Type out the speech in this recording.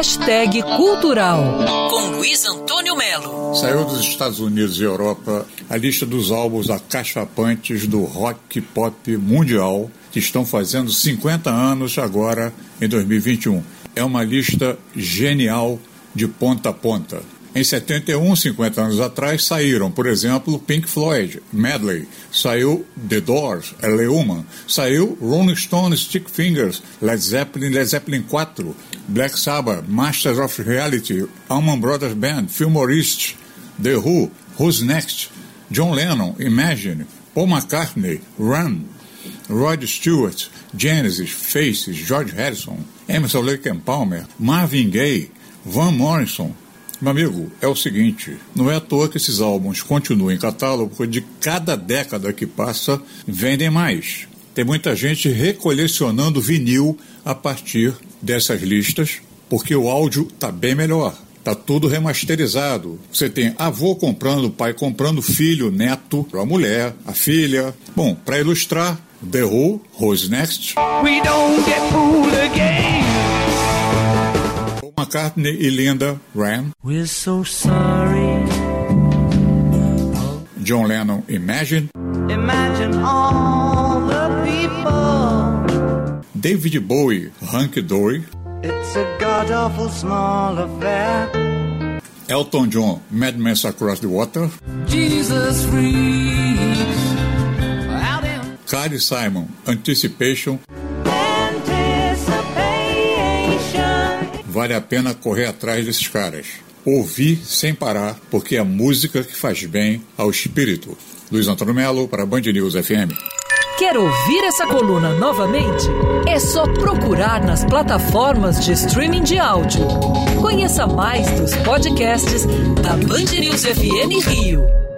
Hashtag Cultural, com Luiz Antônio Melo. Saiu dos Estados Unidos e Europa a lista dos álbuns acachapantes do rock pop mundial que estão fazendo 50 anos agora em 2021. É uma lista genial de ponta a ponta. Em 71, 50 anos atrás, saíram, por exemplo, Pink Floyd, Medley, saiu The Doors, L.A. Saiu Rolling Stones, Stick Fingers, Led Zeppelin, Led Zeppelin 4, Black Sabbath, Masters of Reality, Allman Brothers Band, Fillmore East, The Who, Who's Next, John Lennon, Imagine, Paul McCartney, Run, Rod Stewart, Genesis, Faces, George Harrison, Emerson Lake and Palmer, Marvin Gaye, Van Morrison, meu amigo, é o seguinte: não é à toa que esses álbuns continuam em catálogo, porque de cada década que passa, vendem mais. Tem muita gente recolecionando vinil a partir dessas listas, porque o áudio está bem melhor. Tá tudo remasterizado. Você tem avô comprando, pai comprando, filho, neto, a mulher, a filha. Bom, para ilustrar, The Who, Who's Next. We don't get fooled again. McCartney e Linda Ram. We're so sorry. John Lennon, Imagine. Imagine all the people. David Bowie, Hunky Dory. It's a god awful small affair. Elton John, Mad Max Across the Water. Jesus freaks. Carly Simon, Anticipation. Vale a pena correr atrás desses caras. Ouvir sem parar, porque é música que faz bem ao espírito. Luiz Antônio Melo para Band News FM. Quer ouvir essa coluna novamente? É só procurar nas plataformas de streaming de áudio. Conheça mais dos podcasts da Band News FM Rio.